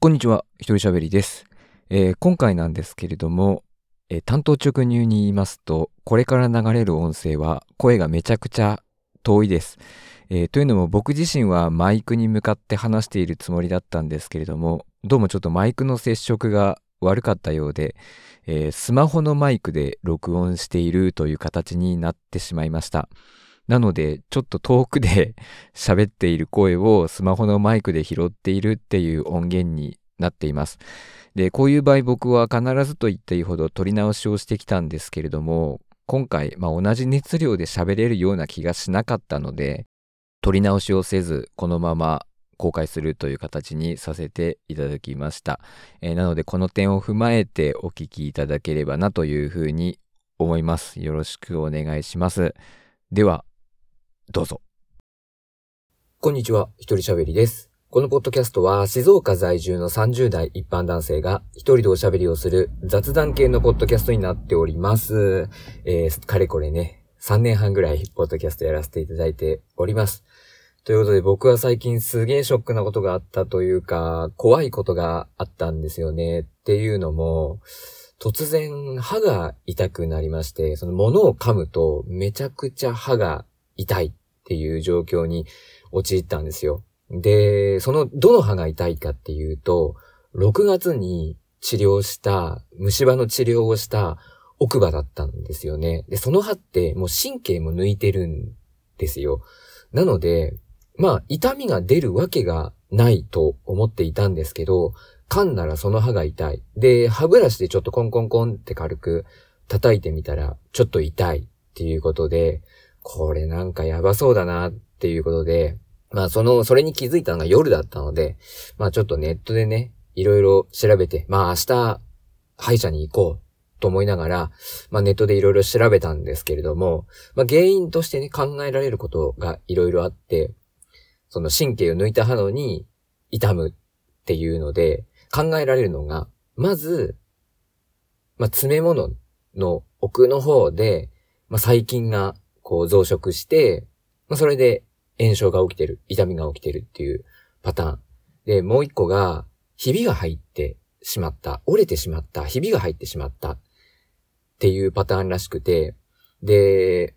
こんにちは、一人喋りです。えー今回なんですけれども、えー担当直入に言いますと、これから流れる音声は声がめちゃくちゃ遠いです。えーというのも僕自身はマイクに向かって話しているつもりだったんですけれども、どうもちょっとマイクの接触が悪かったようで、えースマホのマイクで録音しているという形になってしまいました。なので、ちょっと遠くで 喋っている声をスマホのマイクで拾っているっていう音源になっています。で、こういう場合僕は必ずと言っていいほど撮り直しをしてきたんですけれども、今回、まあ、同じ熱量で喋れるような気がしなかったので、撮り直しをせず、このまま公開するという形にさせていただきました。えーなので、この点を踏まえてお聞きいただければなというふうに思います。よろしくお願いします。では、どうぞ。こんにちは、一人喋りです。このポッドキャストは静岡在住の30代一般男性が一人でおしゃべりをする雑談系のポッドキャストになっております。えー、かれこれね、3年半ぐらいポッドキャストやらせていただいております。ということで僕は最近すげえショックなことがあったというか、怖いことがあったんですよね。っていうのも、突然歯が痛くなりまして、その物を噛むとめちゃくちゃ歯が痛いっていう状況に陥ったんですよ。で、そのどの歯が痛いかっていうと、6月に治療した、虫歯の治療をした奥歯だったんですよね。で、その歯ってもう神経も抜いてるんですよ。なので、まあ、痛みが出るわけがないと思っていたんですけど、噛んだらその歯が痛い。で、歯ブラシでちょっとコンコンコンって軽く叩いてみたら、ちょっと痛いっていうことで、これなんかやばそうだなっていうことで、まあその、それに気づいたのが夜だったので、まあちょっとネットでね、いろいろ調べて、まあ明日、歯医者に行こうと思いながら、まあネットでいろいろ調べたんですけれども、まあ原因としてね、考えられることがいろいろあって、その神経を抜いた歯のに痛むっていうので、考えられるのが、まず、まあ詰め物の奥の方で、まあ細菌がこう増殖して、まあそれで炎症が起きてる、痛みが起きてるっていうパターン。で、もう一個が、ひびが入ってしまった、折れてしまった、ひびが入ってしまったっていうパターンらしくて、で、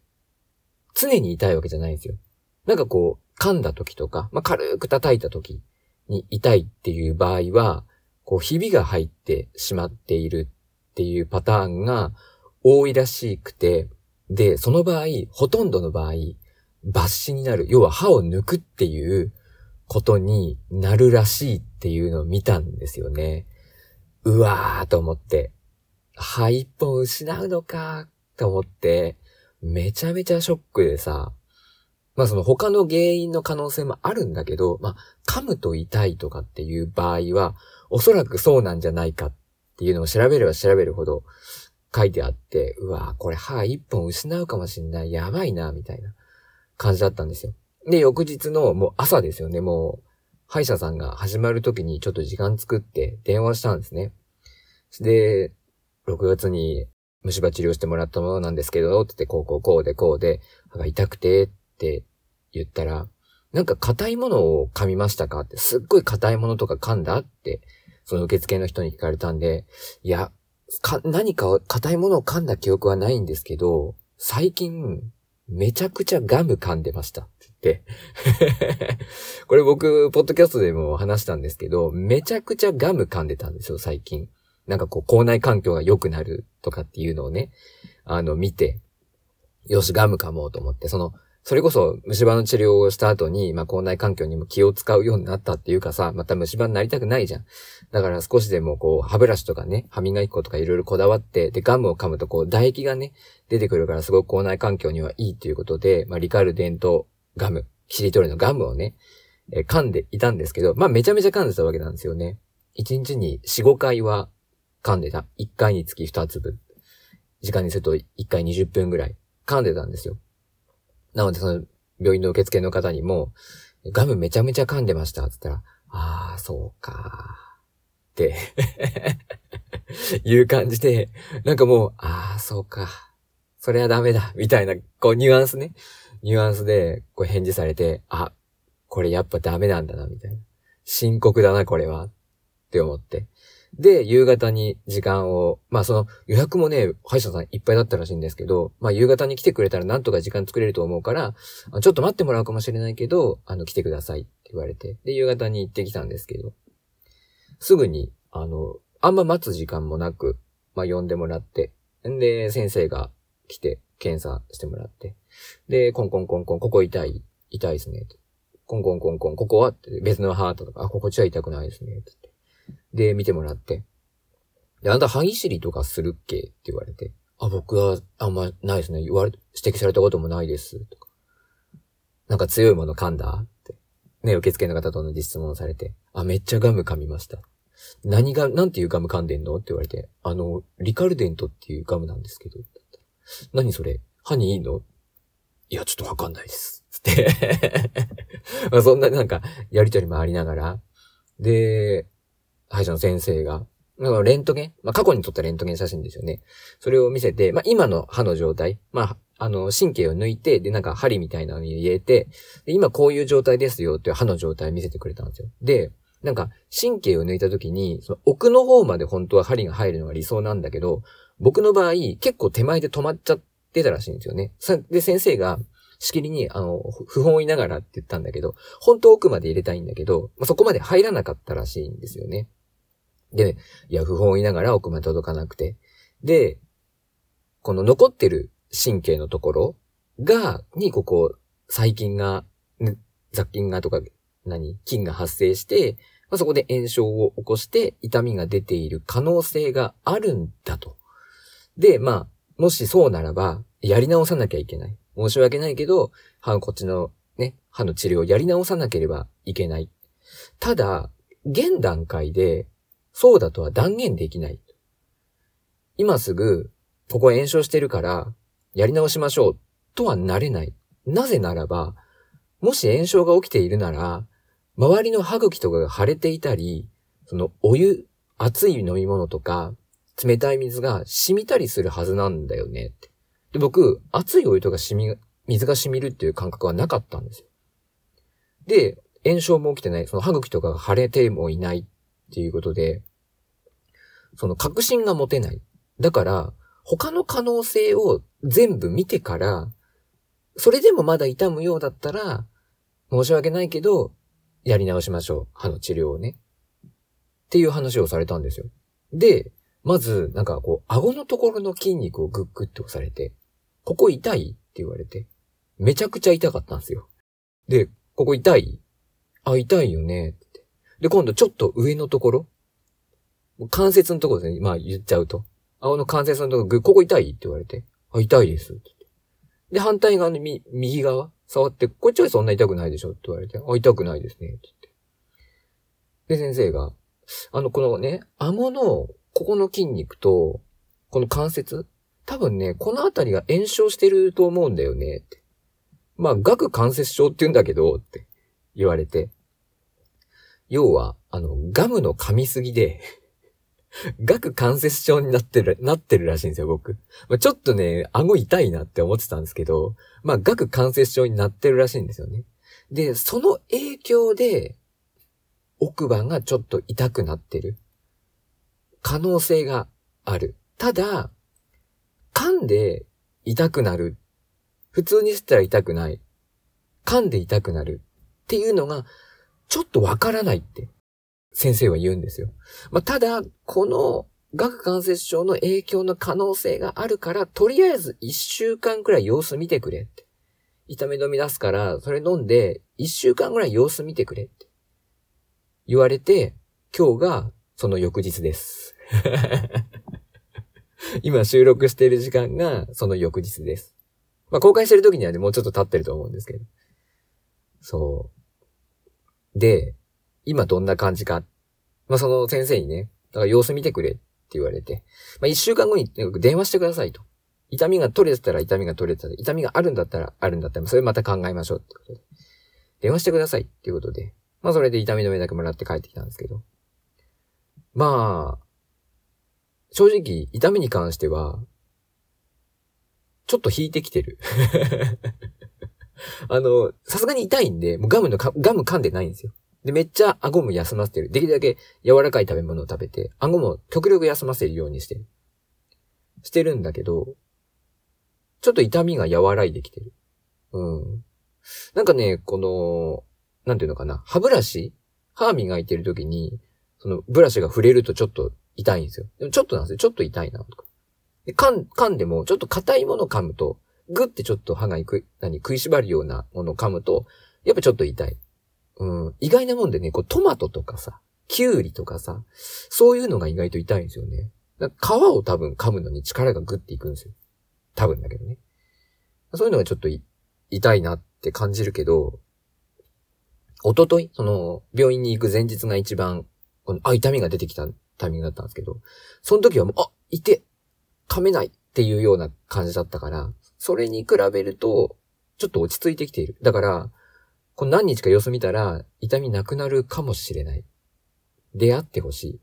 常に痛いわけじゃないんですよ。なんかこう、噛んだ時とか、まあ、軽く叩いた時に痛いっていう場合は、こう、ひびが入ってしまっているっていうパターンが多いらしくて、で、その場合、ほとんどの場合、抜歯になる。要は歯を抜くっていうことになるらしいっていうのを見たんですよね。うわーと思って。歯一本失うのかと思って、めちゃめちゃショックでさ、まあその他の原因の可能性もあるんだけど、まあ噛むと痛いとかっていう場合は、おそらくそうなんじゃないかっていうのを調べれば調べるほど書いてあって、うわーこれ歯一本失うかもしんない。やばいな、みたいな。感じだったんですよ。で、翌日のもう朝ですよね、もう、歯医者さんが始まる時にちょっと時間作って電話したんですね。で、6月に虫歯治療してもらったものなんですけど、って言って、こうこうこうでこうで、歯が痛くてって言ったら、なんか硬いものを噛みましたか？って、すっごい硬いものとか噛んだ？って、その受付の人に聞かれたんで、いや、か、何か硬いものを噛んだ記憶はないんですけど、最近、めちゃくちゃガム噛んでましたって言って。これ僕、ポッドキャストでも話したんですけど、めちゃくちゃガム噛んでたんですよ、最近。なんかこう、口内環境が良くなるとかっていうのをね、あの、見て、よし、ガム噛もうと思って、その、それこそ虫歯の治療をした後に、まあ、口内環境にも気を使うようになったっていうかさ、また虫歯になりたくないじゃん。だから少しでもこう、歯ブラシとかね、歯磨き粉とかいろいろこだわって、で、ガムを噛むとこう、唾液がね、出てくるからすごく口内環境にはいいっていうことで、まあ、リカルデントガム、キシリトールのガムをね、え噛んでいたんですけど、まあ、めちゃめちゃ噛んでたわけなんですよね。1日に4、5回は噛んでた。1回につき2粒。時間にすると1回20分ぐらい噛んでたんですよ。なので、その、病院の受付の方にも、ガムめちゃめちゃ噛んでました。って言ったら、あー、そうか。って いう感じで、なんかもう、あー、そうか。それはダメだ。みたいな、こう、ニュアンスね。ニュアンスで、こう、返事されて、あ、これやっぱダメなんだな、みたいな。深刻だな、これは。って思って。で、夕方に時間を、まあその予約もね、歯医者さんいっぱいだったらしいんですけど、まあ夕方に来てくれたらなんとか時間作れると思うから、ちょっと待ってもらうかもしれないけど、あの、来てくださいって言われて、で、夕方に行ってきたんですけど、すぐに、あの、あんま待つ時間もなく、まあ呼んでもらって、んで、先生が来て、検査してもらって、で、コンコンコンコン、ここ痛い痛いですね。コンコンコンコン、ここはって別のハートとか、あ、ここっちは痛くないですね。って。で、見てもらって。で、あんた歯ぎしりとかするっけ？って言われて。あ、僕はあんまないですね。言われ、指摘されたこともないです。とか。なんか強いもの噛んだ？って。ね、受付の方との質問されて。あ、めっちゃガム噛みました。何が、なんていうガム噛んでんの？って言われて。あの、リカルデントっていうガムなんですけど。何それ？歯にいいの？いや、ちょっとわかんないです。つって そんななんか、やりとりもありながら。で、歯医者の先生が、レントゲン？まあ、過去に撮ったレントゲン写真ですよね。それを見せて、まあ、今の歯の状態。まあ、あの、神経を抜いて、で、なんか針みたいなのに入れて、で今こういう状態ですよっていう歯の状態を見せてくれたんですよ。で、なんか、神経を抜いた時に、その奥の方まで本当は針が入るのが理想なんだけど、僕の場合、結構手前で止まっちゃってたらしいんですよね。で、先生が、しきりに、あの、不本を言いながらって言ったんだけど、本当奥まで入れたいんだけど、まあ、そこまで入らなかったらしいんですよね。で、いや、不本を言いながら奥まで届かなくて。で、この残ってる神経のところが、にここ、細菌が、雑菌がとか、何？菌が発生して、まあ、そこで炎症を起こして痛みが出ている可能性があるんだと。で、まあ、もしそうならば、やり直さなきゃいけない。申し訳ないけど、歯こっちのね、歯の治療をやり直さなければいけない。ただ、現段階で、そうだとは断言できない。今すぐ、ここ炎症してるから、やり直しましょう、とはなれない。なぜならば、もし炎症が起きているなら、周りの歯茎とかが腫れていたり、そのお湯、熱い飲み物とか、冷たい水が染みたりするはずなんだよね。で、僕、熱いお湯とか染み、水が染みるっていう感覚はなかったんですよ。で、炎症も起きてない、その歯茎とかが腫れてもいないっっていうことで、その確信が持てない。だから、他の可能性を全部見てから、それでもまだ痛むようだったら、申し訳ないけど、やり直しましょう。歯の治療をね。っていう話をされたんですよ。で、まず、なんかこう、顎のところの筋肉をグッグッと押されて、ここ痛いって言われて、めちゃくちゃ痛かったんですよ。で、ここ痛い？あ、痛いよね。で、今度ちょっと上のところ、関節のところですね、まあ言っちゃうと。顎の関節のところ、ここ痛いって言われて、あ、痛いです。で、反対側の右側、触って、こっちはそんな痛くないでしょって言われて、あ、痛くないですね。ってで、先生が、あの、このね、顎のここの筋肉と、この関節多分ね、このあたりが炎症してると思うんだよね、って。まあ、顎関節症って言うんだけど、って言われて。要は、あの、ガムの噛みすぎで 顎関節症になってる、なってるらしいんですよ、僕。まあ、ちょっとね、顎痛いなって思ってたんですけど、まあ、顎関節症になってるらしいんですよね。で、その影響で、奥歯がちょっと痛くなってる。可能性がある。ただ、噛んで痛くなる。普通に吸ったら痛くない。噛んで痛くなる。っていうのが、ちょっとわからないって、先生は言うんですよ。まあ、ただ、この、顎関節症の影響の可能性があるから、とりあえず一週間くらい様子見てくれって。痛み止め出すから、それ飲んで、一週間くらい様子見てくれって。言われて、今日がその翌日です。今収録している時間がその翌日です。まあ、公開してる時にはね、もうちょっと経ってると思うんですけど。そう。で、今どんな感じか。まあ、その先生にね、だから様子見てくれって言われて、まあ、一週間後に電話してくださいと。痛みが取れてたら痛みが取れてたら、痛みがあるんだったらあるんだったら、それまた考えましょうってことで。電話してくださいっていうことで、まあそれで痛み止めだけもらって帰ってきたんですけど。まあ、正直、痛みに関しては、ちょっと引いてきてる。あの、さすがに痛いんで、もうガムのガム噛んでないんですよ。で、めっちゃ顎も休ませてる。できるだけ柔らかい食べ物を食べて、顎も極力休ませるようにしてる。してるんだけど、ちょっと痛みが和らいできてる。うん。なんかね、この、なんていうのかな、歯ブラシ歯磨いてる時に、そのブラシが触れるとちょっと痛いんですよ。でもちょっとなんですよ。ちょっと痛いな、とか。で噛ん、噛んでも、ちょっと硬いもの噛むと、ぐってちょっと歯が食い、何、食いしばるようなものを噛むと、やっぱちょっと痛い。うん。意外なもんでね、こうトマトとかさ、キュウリとかさ、そういうのが意外と痛いんですよね。皮を多分噛むのに力がグッていくんですよ。多分だけどね。そういうのがちょっと痛いなって感じるけど、おととい、その、病院に行く前日が一番、この、あ、痛みが出てきたタイミングだったんですけど、その時はもう、あ、いて、噛めないっていうような感じだったから、それに比べると、ちょっと落ち着いてきている。だから、この何日か様子見たら、痛みなくなるかもしれない。出会ってほしい。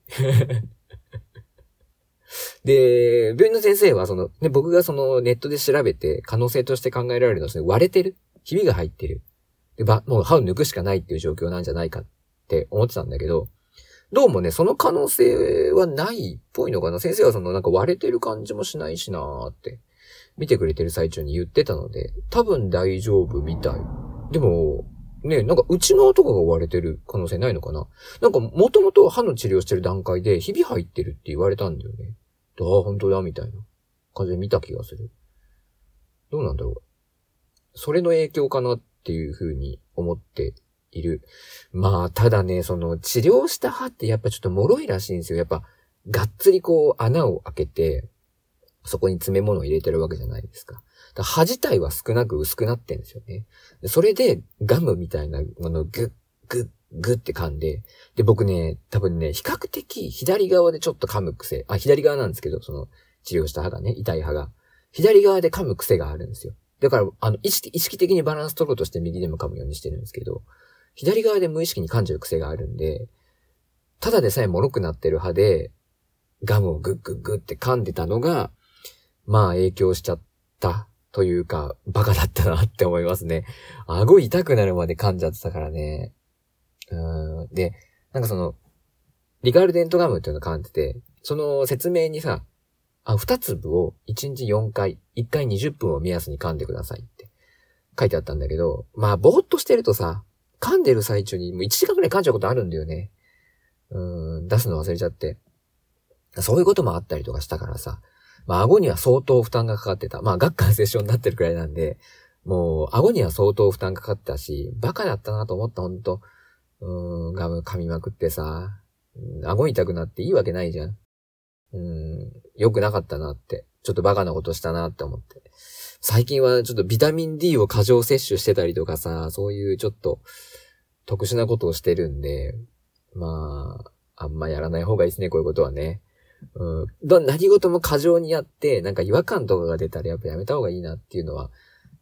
で、病院の先生は、その、ね、僕がそのネットで調べて可能性として考えられるのはですね、割れてる。ひびが入ってる。で、ば、もう歯を抜くしかないっていう状況なんじゃないかって思ってたんだけど、どうもね、その可能性はないっぽいのかな。先生はそのなんか割れてる感じもしないしなーって、見てくれてる最中に言ってたので、多分大丈夫みたい。でも、ね、なんか内側とかが割れてる可能性ないのかな？なんかもともと歯の治療してる段階でひび入ってるって言われたんだよね。ああ、本当だ、みたいな感じで見た気がする。どうなんだろう。それの影響かなっていうふうに思っている。まあ、ただね、その治療した歯ってやっぱちょっと脆いらしいんですよ。やっぱ、がっつりこう穴を開けて、そこに詰め物を入れてるわけじゃないですか。だ歯自体は少なく薄くなってんですよね。それでガムみたいなものをグッ、グッ、グって噛んで、で、僕ね、多分ね、比較的左側でちょっと噛む癖、あ、左側なんですけど、その治療した歯がね、痛い歯が。左側で噛む癖があるんですよ。だから、あの、意識意識的にバランス取ろうとして右でも噛むようにしてるんですけど、左側で無意識に噛んじゃう癖があるんで、ただでさえ脆くなってる歯で、ガムをグッグッグって噛んでたのが、まあ影響しちゃったというか、バカだったなって思いますね。顎痛くなるまで噛んじゃってたからね。うん。で、なんかその、リカルデントガムっていうの噛んでて、その説明にさ、あ、二粒を1日4回、1回20分を目安に噛んでくださいって書いてあったんだけど、まあ、ぼーっとしてるとさ、噛んでる最中にもう1時間くらい噛んじゃうことあるんだよね。うん、出すの忘れちゃって。そういうこともあったりとかしたからさ、まあ、顎には相当負担がかかってた。まあ、顎関節症になってるくらいなんで、もう、顎には相当負担かかってたし、バカだったなと思った、ほんと。うん、ガム噛みまくってさ、顎痛くなっていいわけないじゃん。うん、良くなかったなって。ちょっとバカなことしたなって思って。最近はちょっとビタミン D を過剰摂取してたりとかさ、そういうちょっと特殊なことをしてるんで、まあ、あんまやらない方がいいですね、こういうことはね。うん、何事も過剰にやって、なんか違和感とかが出たらやっぱやめた方がいいなっていうのは、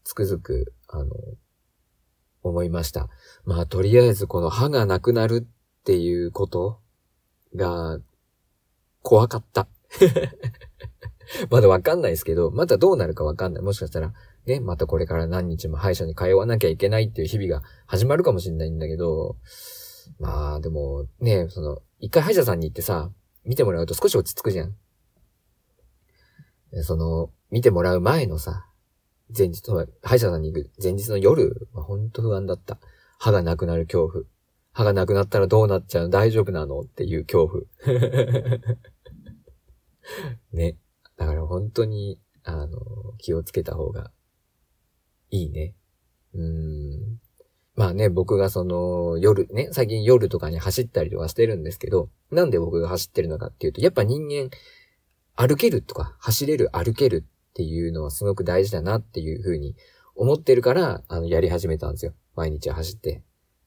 つくづく、あの、思いました。まあ、とりあえずこの歯がなくなるっていうことが、怖かった。まだわかんないですけど、またどうなるかわかんない。もしかしたら、ね、またこれから何日も歯医者に通わなきゃいけないっていう日々が始まるかもしれないんだけど、まあ、でも、ね、その、一回歯医者さんに行ってさ、見てもらうと少し落ち着くじゃん。その、見てもらう前のさ、前日、歯医者さんに行く前日の夜はほんと不安だった。歯がなくなる恐怖。歯がなくなったらどうなっちゃうの？大丈夫なの？っていう恐怖。ね。だから本当に、あの、気をつけた方がいいね。うん。まあね、僕がその夜ね、最近夜とかに走ったりとかしてるんですけど、なんで僕が走ってるのかっていうと、やっぱ人間、歩けるとか、走れる、歩けるっていうのはすごく大事だなっていうふうに思ってるから、あの、やり始めたんですよ。毎日走って、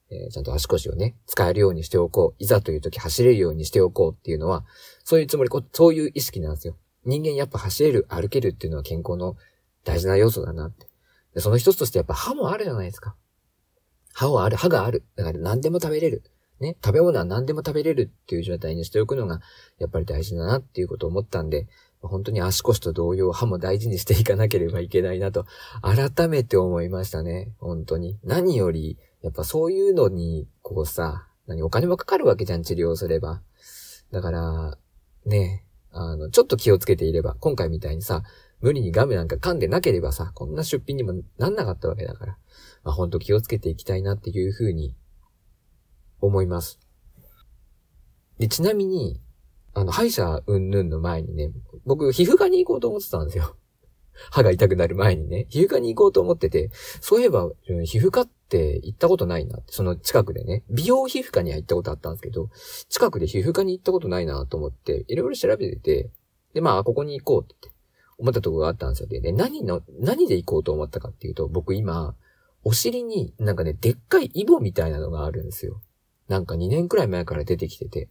えー、ちゃんと足腰をね、使えるようにしておこう。いざという時走れるようにしておこうっていうのは、そういうつもり、そういう意識なんですよ。人間やっぱ走れる、歩けるっていうのは健康の大事な要素だなって。でその一つとしてやっぱ歯もあるじゃないですか。歯はある、歯がある。だから何でも食べれる。ね、食べ物は何でも食べれるっていう状態にしておくのが、やっぱり大事だなっていうことを思ったんで、本当に足腰と同様、歯も大事にしていかなければいけないなと、改めて思いましたね。本当に。何より、やっぱそういうのに、こうさ、何、お金もかかるわけじゃん、治療すれば。だから、ね、あの、ちょっと気をつけていれば、今回みたいにさ、無理にガムなんか噛んでなければさ、こんな出品にもなんなかったわけだから、まあほんと気をつけていきたいなっていうふうに思います。で、ちなみに、あの、歯医者うんぬんの前にね、僕、皮膚科に行こうと思ってたんですよ。歯が痛くなる前にね、皮膚科に行こうと思ってて、そういえば、皮膚科って行ったことないなって、その近くでね、美容皮膚科には行ったことあったんですけど、近くで皮膚科に行ったことないなと思って、いろいろ調べてて、で、まあ、ここに行こうって思ったところがあったんですよ。で、ね、何の、何で行こうと思ったかっていうと、僕今、お尻になんかね、でっかいイボみたいなのがあるんですよ。なんか2年くらい前から出てきてて。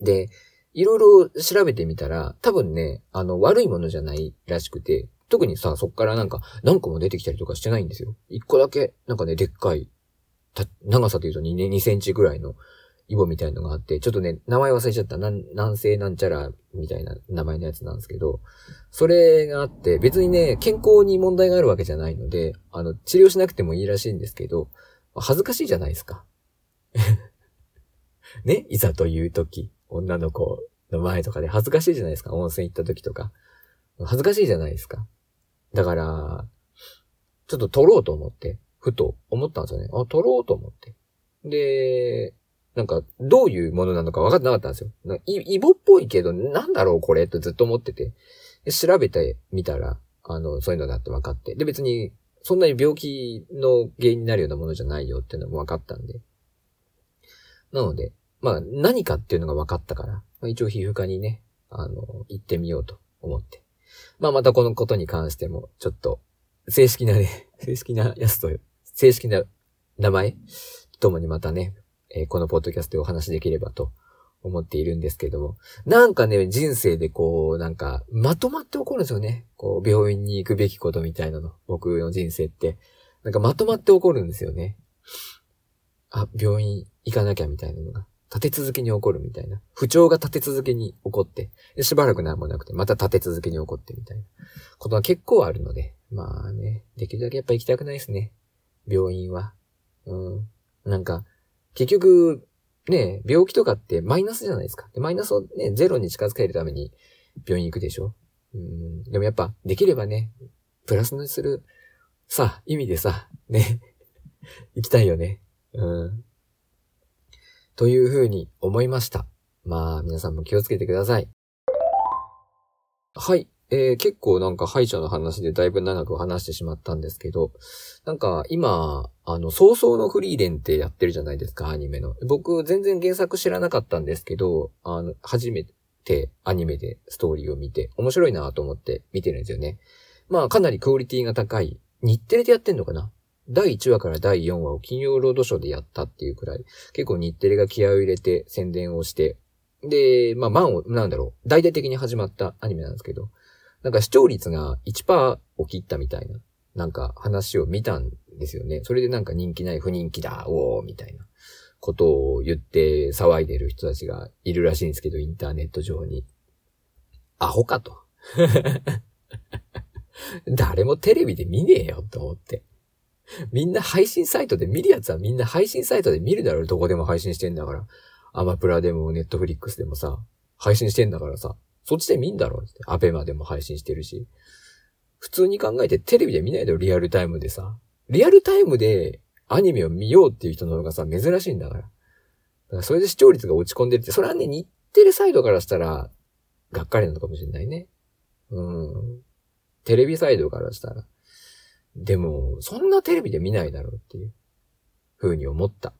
で、いろいろ調べてみたら、多分ね、あの、悪いものじゃないらしくて、特にさ、そっからなんか何個も出てきたりとかしてないんですよ。一個だけ、なんかね、でっかい、長さで言うと2、2センチぐらいのイボみたいのがあって、ちょっとね、名前忘れちゃった。なん、南西なんちゃらみたいな名前のやつなんですけど、それがあって、別にね、健康に問題があるわけじゃないので、あの、治療しなくてもいいらしいんですけど、恥ずかしいじゃないですか。ね、いざという時。女の子の前とかで恥ずかしいじゃないですか。温泉行った時とか。恥ずかしいじゃないですか。だから、ちょっと撮ろうと思って、ふと思ったんですよね。あ、撮ろうと思って。で、なんか、どういうものなのか分かってなかったんですよ。イボっぽいけど、なんだろうこれってずっと思ってて。調べてみたら、あの、そういうのだって分かって。で、別に、そんなに病気の原因になるようなものじゃないよっていうのも分かったんで。なので、まあ、何かっていうのが分かったから、まあ、一応皮膚科にね、あの、行ってみようと思って。まあ、またこのことに関しても、ちょっと、正式なね、正式なやつと、正式な名前ともにまたね、えー、このポッドキャストでお話できればと思っているんですけども、なんかね、人生でこう、なんか、まとまって起こるんですよね。こう、病院に行くべきことみたいなの。僕の人生って。なんかまとまって起こるんですよね。あ、病院行かなきゃみたいなのが。立て続けに起こるみたいな。不調が立て続けに起こって、しばらく何もなくて、また立て続けに起こってみたいなことが結構あるので、まあね、できるだけやっぱ行きたくないですね。病院は。うん。なんか、結局、ね、病気とかってマイナスじゃないですか。でマイナスをね、ゼロに近づけるために病院行くでしょ。うん。でもやっぱ、できればね、プラスにする、さ、意味でさ、ね、行きたいよね。うん。というふうに思いました。まあ、皆さんも気をつけてください。はい。えー、結構なんか歯医者の話でだいぶ長く話してしまったんですけど、なんか今、あの、早々のフリーレンってやってるじゃないですか、アニメの。僕全然原作知らなかったんですけど、あの、初めてアニメでストーリーを見て、面白いなと思って見てるんですよね。まあ、かなりクオリティが高い。日テレでやってんのかな？第1話から第4話を金曜ロードショーでやったっていうくらい、結構日テレが気合を入れて宣伝をして、で、まあ、満を、なんだろう、大々的に始まったアニメなんですけど、なんか視聴率が1%を切ったみたいな、なんか話を見たんですよね。それでなんか人気ない不人気だ、おー、みたいなことを言って騒いでる人たちがいるらしいんですけど、インターネット上に。アホかと。誰もテレビで見ねえよと思って。みんな配信サイトで見るやつはみんな配信サイトで見るだろう。どこでも配信してんだから。アマプラでもネットフリックスでもさ、配信してんだからさ、そっちで見んだろうって。アベマでも配信してるし。普通に考えてテレビで見ないだろ、リアルタイムでさ。リアルタイムでアニメを見ようっていう人の方がさ、珍しいんだから。からそれで視聴率が落ち込んでるって、それはね、日テレサイドからしたら、がっかりなのかもしれないね。うん。テレビサイドからしたら。でも、そんなテレビで見ないだろうっていう、風に思った。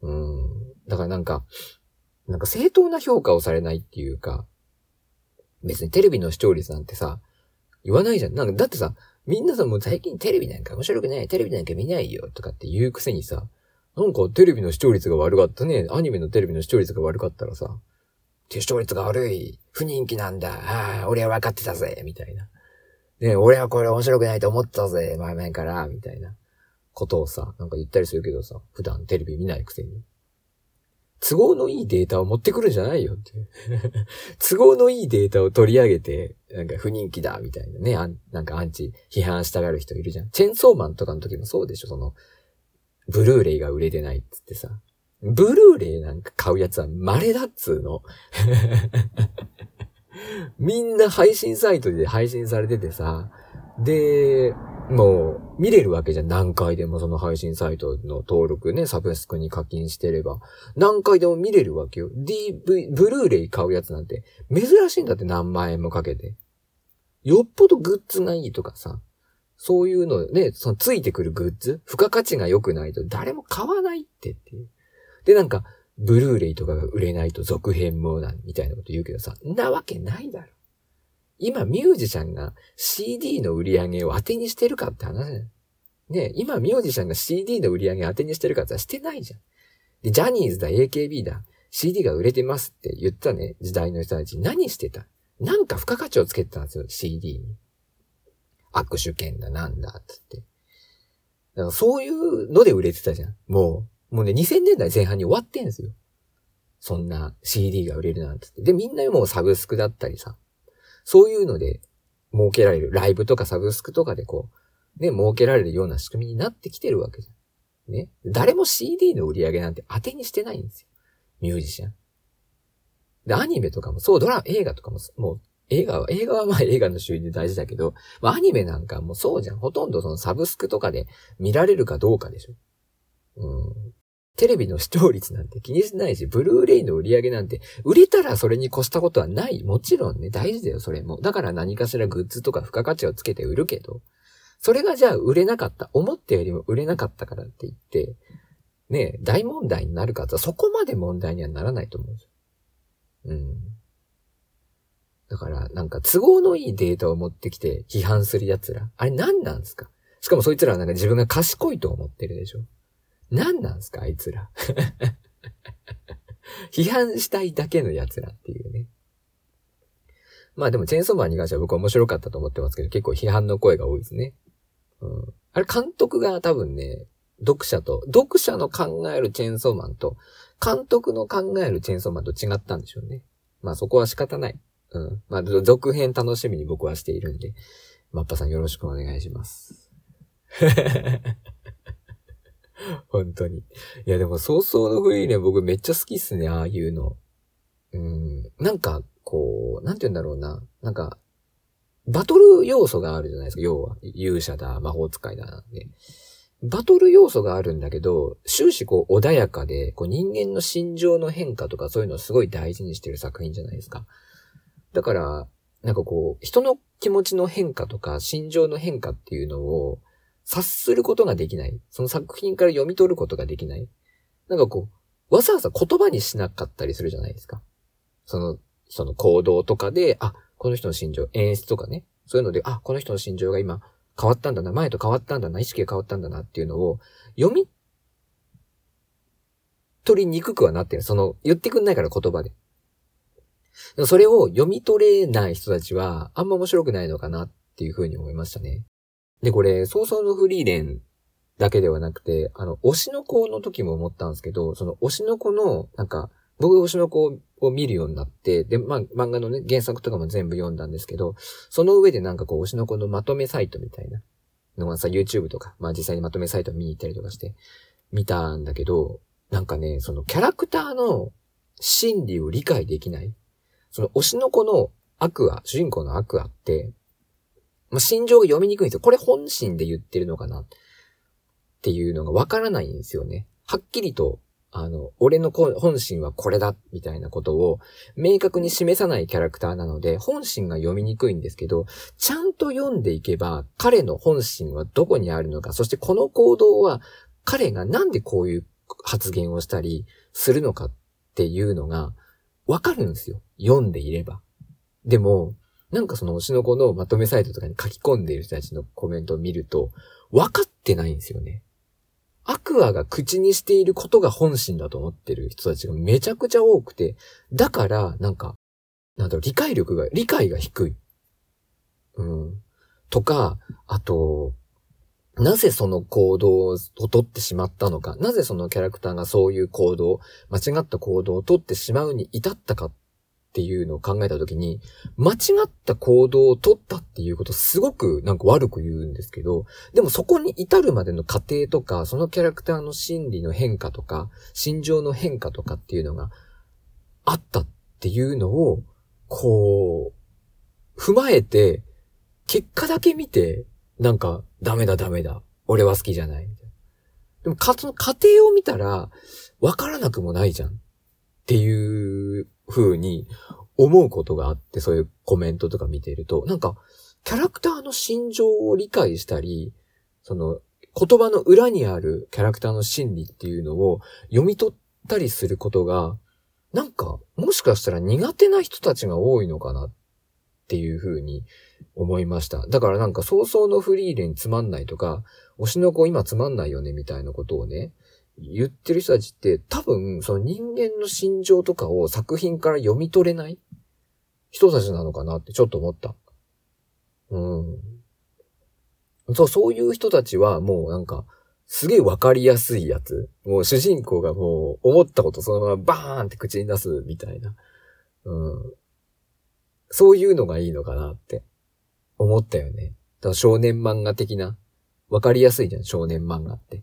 うん。だからなんか、なんか正当な評価をされないっていうか、別にテレビの視聴率なんてさ、言わないじゃん。なんか、だってさ、みんなさ、もう最近テレビなんか面白くない、テレビなんか見ないよ、とかって言うくせにさ、なんかテレビの視聴率が悪かったね。アニメのテレビの視聴率が悪かったらさ、視聴率が悪い、不人気なんだ、ああ、俺は分かってたぜ、みたいな。ね俺はこれ面白くないと思ったぜ、前々から、みたいなことをさ、なんか言ったりするけどさ、普段テレビ見ないくせに。都合のいいデータを持ってくるんじゃないよって 都合のいいデータを取り上げて、なんか不人気だ、みたいなね、あなんかアンチ批判したがる人いるじゃん。チェンソーマンとかの時もそうでしょ、その、ブルーレイが売れてないっつってさ、ブルーレイなんか買うやつは稀だっつうの。みんな配信サイトで配信されててさ、で、もう見れるわけじゃん。何回でもその配信サイトの登録ね、サブスクに課金してれば。何回でも見れるわけよ。DV、ブルーレイ買うやつなんて珍しいんだって何万円もかけて。よっぽどグッズがいいとかさ、そういうのね、そのついてくるグッズ、付加価値が良くないと誰も買わないってっていう。で、なんか、ブルーレイとかが売れないと続編もなん、みたいなこと言うけどさ、なわけないだろ。今ミュージシャンが CD の売り上げを当てにしてるかって話ね。ね今ミュージシャンが CD の売り上げ当てにしてるかってしてないじゃん。で、ジャニーズだ、AKB だ、CD が売れてますって言ったね、時代の人たち何してた？なんか付加価値をつけてたんですよ、CD に。握手券だ、なんだ、つって。だからそういうので売れてたじゃん。もう、もうね、2000年代前半に終わってんすよ。そんな CD が売れるなんてって。で、みんなもうサブスクだったりさ。そういうので儲けられる。ライブとかサブスクとかでこう、ね、儲けられるような仕組みになってきてるわけじゃん。ね。誰も CD の売り上げなんて当てにしてないんですよ。ミュージシャン。で、アニメとかも、そう、ドラ、映画とかも、もう、映画は、映画はまあ映画の収入大事だけど、まあアニメなんかもそうじゃん。ほとんどそのサブスクとかで見られるかどうかでしょ。うん。テレビの視聴率なんて気にしないし、ブルーレイの売り上げなんて、売れたらそれに越したことはない。もちろんね、大事だよ、それも。だから何かしらグッズとか付加価値をつけて売るけど、それがじゃあ売れなかった。思ったよりも売れなかったからって言って、ね、大問題になるかとそこまで問題にはならないと思う。うん。だから、なんか都合のいいデータを持ってきて批判する奴ら。あれ何なんですか？しかもそいつらはなんか自分が賢いと思ってるでしょ何なんすかあいつら。批判したいだけの奴らっていうね。まあでもチェーンソーマンに関しては僕は面白かったと思ってますけど、結構批判の声が多いですね。うん。あれ監督が多分ね、読者と、読者の考えるチェーンソーマンと、監督の考えるチェーンソーマンと違ったんでしょうね。まあそこは仕方ない。うん。まあ続編楽しみに僕はしているんで、マッパさんよろしくお願いします。本当に。いやでも早々のフリーレン僕めっちゃ好きっすね、ああいうの。うん。なんか、こう、なんて言うんだろうな。なんか、バトル要素があるじゃないですか、要は。勇者だ、魔法使いだなんで。バトル要素があるんだけど、終始こう穏やかで、こう人間の心情の変化とかそういうのをすごい大事にしてる作品じゃないですか。だから、なんかこう、人の気持ちの変化とか心情の変化っていうのを察することができない。その作品から読み取ることができない。なんかこう、わざわざ言葉にしなかったりするじゃないですか。その人の行動とかで、あ、この人の心情、演出とかね。そういうので、あ、この人の心情が今変わったんだな、前と変わったんだな、意識が変わったんだなっていうのを読み取りにくくはなってる。その、言ってくんないから言葉で。それを読み取れない人たちは、あんま面白くないのかなっていうふうに思いましたね。で、これ、早々のフリーレンだけではなくて、あの、推しの子の時も思ったんですけど、その推しの子の、なんか、僕推しの子を見るようになって、で、まあ、漫画のね、原作とかも全部読んだんですけど、その上でなんかこう、推しの子のまとめサイトみたいなのがさ、YouTube とか、まあ実際にまとめサイト見に行ったりとかして、見たんだけど、なんかね、そのキャラクターの心理を理解できない。その推しの子の悪ア、主人公の悪アって、まあ、心情が読みにくいんですよ。これ本心で言ってるのかなっていうのがわからないんですよね。はっきりとあの、俺の本心はこれだ、みたいなことを明確に示さないキャラクターなので、本心が読みにくいんですけど、ちゃんと読んでいけば、彼の本心はどこにあるのか、そしてこの行動は、彼がなんでこういう発言をしたりするのかっていうのが、わかるんですよ。読んでいれば。でも、なんかその推しの子のまとめサイトとかに書き込んでいる人たちのコメントを見ると、わかってないんですよね。アクアが口にしていることが本心だと思ってる人たちがめちゃくちゃ多くて、だから、なんか、なんだろ、理解力が、理解が低い。うん。とか、あと、なぜその行動をとってしまったのか、なぜそのキャラクターがそういう行動、間違った行動をとってしまうに至ったかっっていうのを考えたときに、間違った行動を取ったっていうことすごくなんか悪く言うんですけど、でもそこに至るまでの過程とか、そのキャラクターの心理の変化とか、心情の変化とかっていうのがあったっていうのを、こう、踏まえて、結果だけ見て、なんか、ダメだダメだ。俺は好きじゃない。でも、か、その過程を見たら、わからなくもないじゃん。っていう風に思うことがあって、そういうコメントとか見ていると、なんか、キャラクターの心情を理解したり、その、言葉の裏にあるキャラクターの心理っていうのを読み取ったりすることが、なんか、もしかしたら苦手な人たちが多いのかなっていう風に思いました。だからなんか早々のフリーレンつまんないとか、推しの子今つまんないよねみたいなことをね、言ってる人たちって多分その人間の心情とかを作品から読み取れない人たちなのかなってちょっと思った。うん。そう、そういう人たちはもうなんか、すげえわかりやすいやつ。もう主人公がもう思ったことそのままバーンって口に出すみたいな。うん。そういうのがいいのかなって思ったよね。だから少年漫画的な。わかりやすいじゃん、少年漫画って。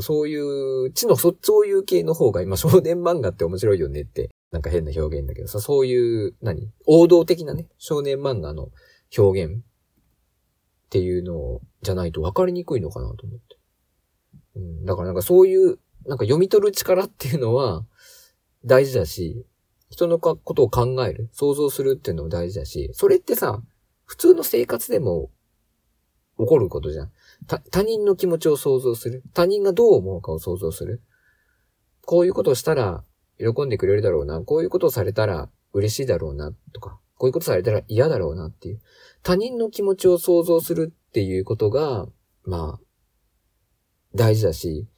そういう、知のそ、そういう系の方が今少年漫画って面白いよねって、なんか変な表現だけどさ、そういう、何？王道的なね、少年漫画の表現っていうのじゃないと分かりにくいのかなと思って。うん、だからなんかそういう、なんか読み取る力っていうのは大事だし、人のことを考える、想像するっていうのも大事だし、それってさ、普通の生活でも起こることじゃん。他人の気持ちを想像する。他人がどう思うかを想像する。こういうことをしたら喜んでくれるだろうな。こういうことをされたら嬉しいだろうな。とか、こういうことされたら嫌だろうなっていう。他人の気持ちを想像するっていうことが、まあ、大事だし、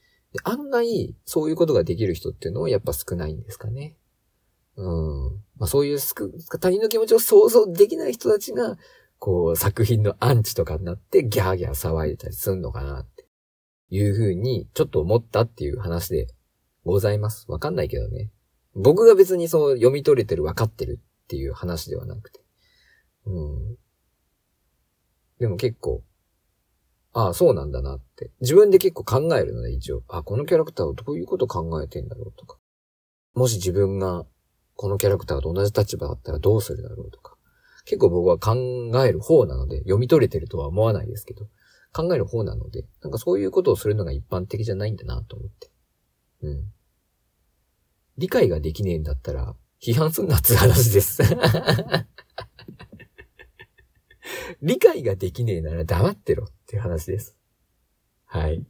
案外、そういうことができる人っていうのはやっぱ少ないんですかね。うん。まあそういうすく他人の気持ちを想像できない人たちが、こう、作品のアンチとかになってギャーギャー騒いでたりすんのかなっていうふうにちょっと思ったっていう話でございます。わかんないけどね。僕が別にそう読み取れてる、わかってるっていう話ではなくて。うん。でも結構、ああ、そうなんだなって。自分で結構考えるので、一応。あ、このキャラクターはどういうこと考えてんだろうとか。もし自分がこのキャラクターと同じ立場だったらどうするだろうとか。結構僕は考える方なので、読み取れてるとは思わないですけど、考える方なので、なんかそういうことをするのが一般的じゃないんだなと思って。うん。理解ができねえんだったら、批判すんなって話です 理解ができねえなら黙ってろっていう話です。はい。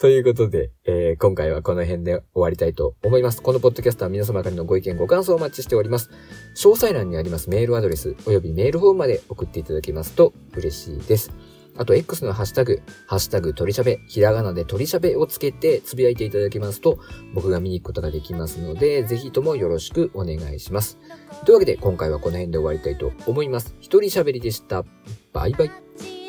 ということで、えー、今回はこの辺で終わりたいと思います。このポッドキャストは皆様からのご意見、ご感想をお待ちしております。詳細欄にありますメールアドレス、およびメールフォームまで送っていただけますと嬉しいです。あと、X のハッシュタグ、ハッシュタグ、鳥しゃべ、ひらがなで鳥しゃべをつけてつぶやいていただけますと、僕が見に行くことができますので、ぜひともよろしくお願いします。というわけで、今回はこの辺で終わりたいと思います。一人喋りでした。バイバイ。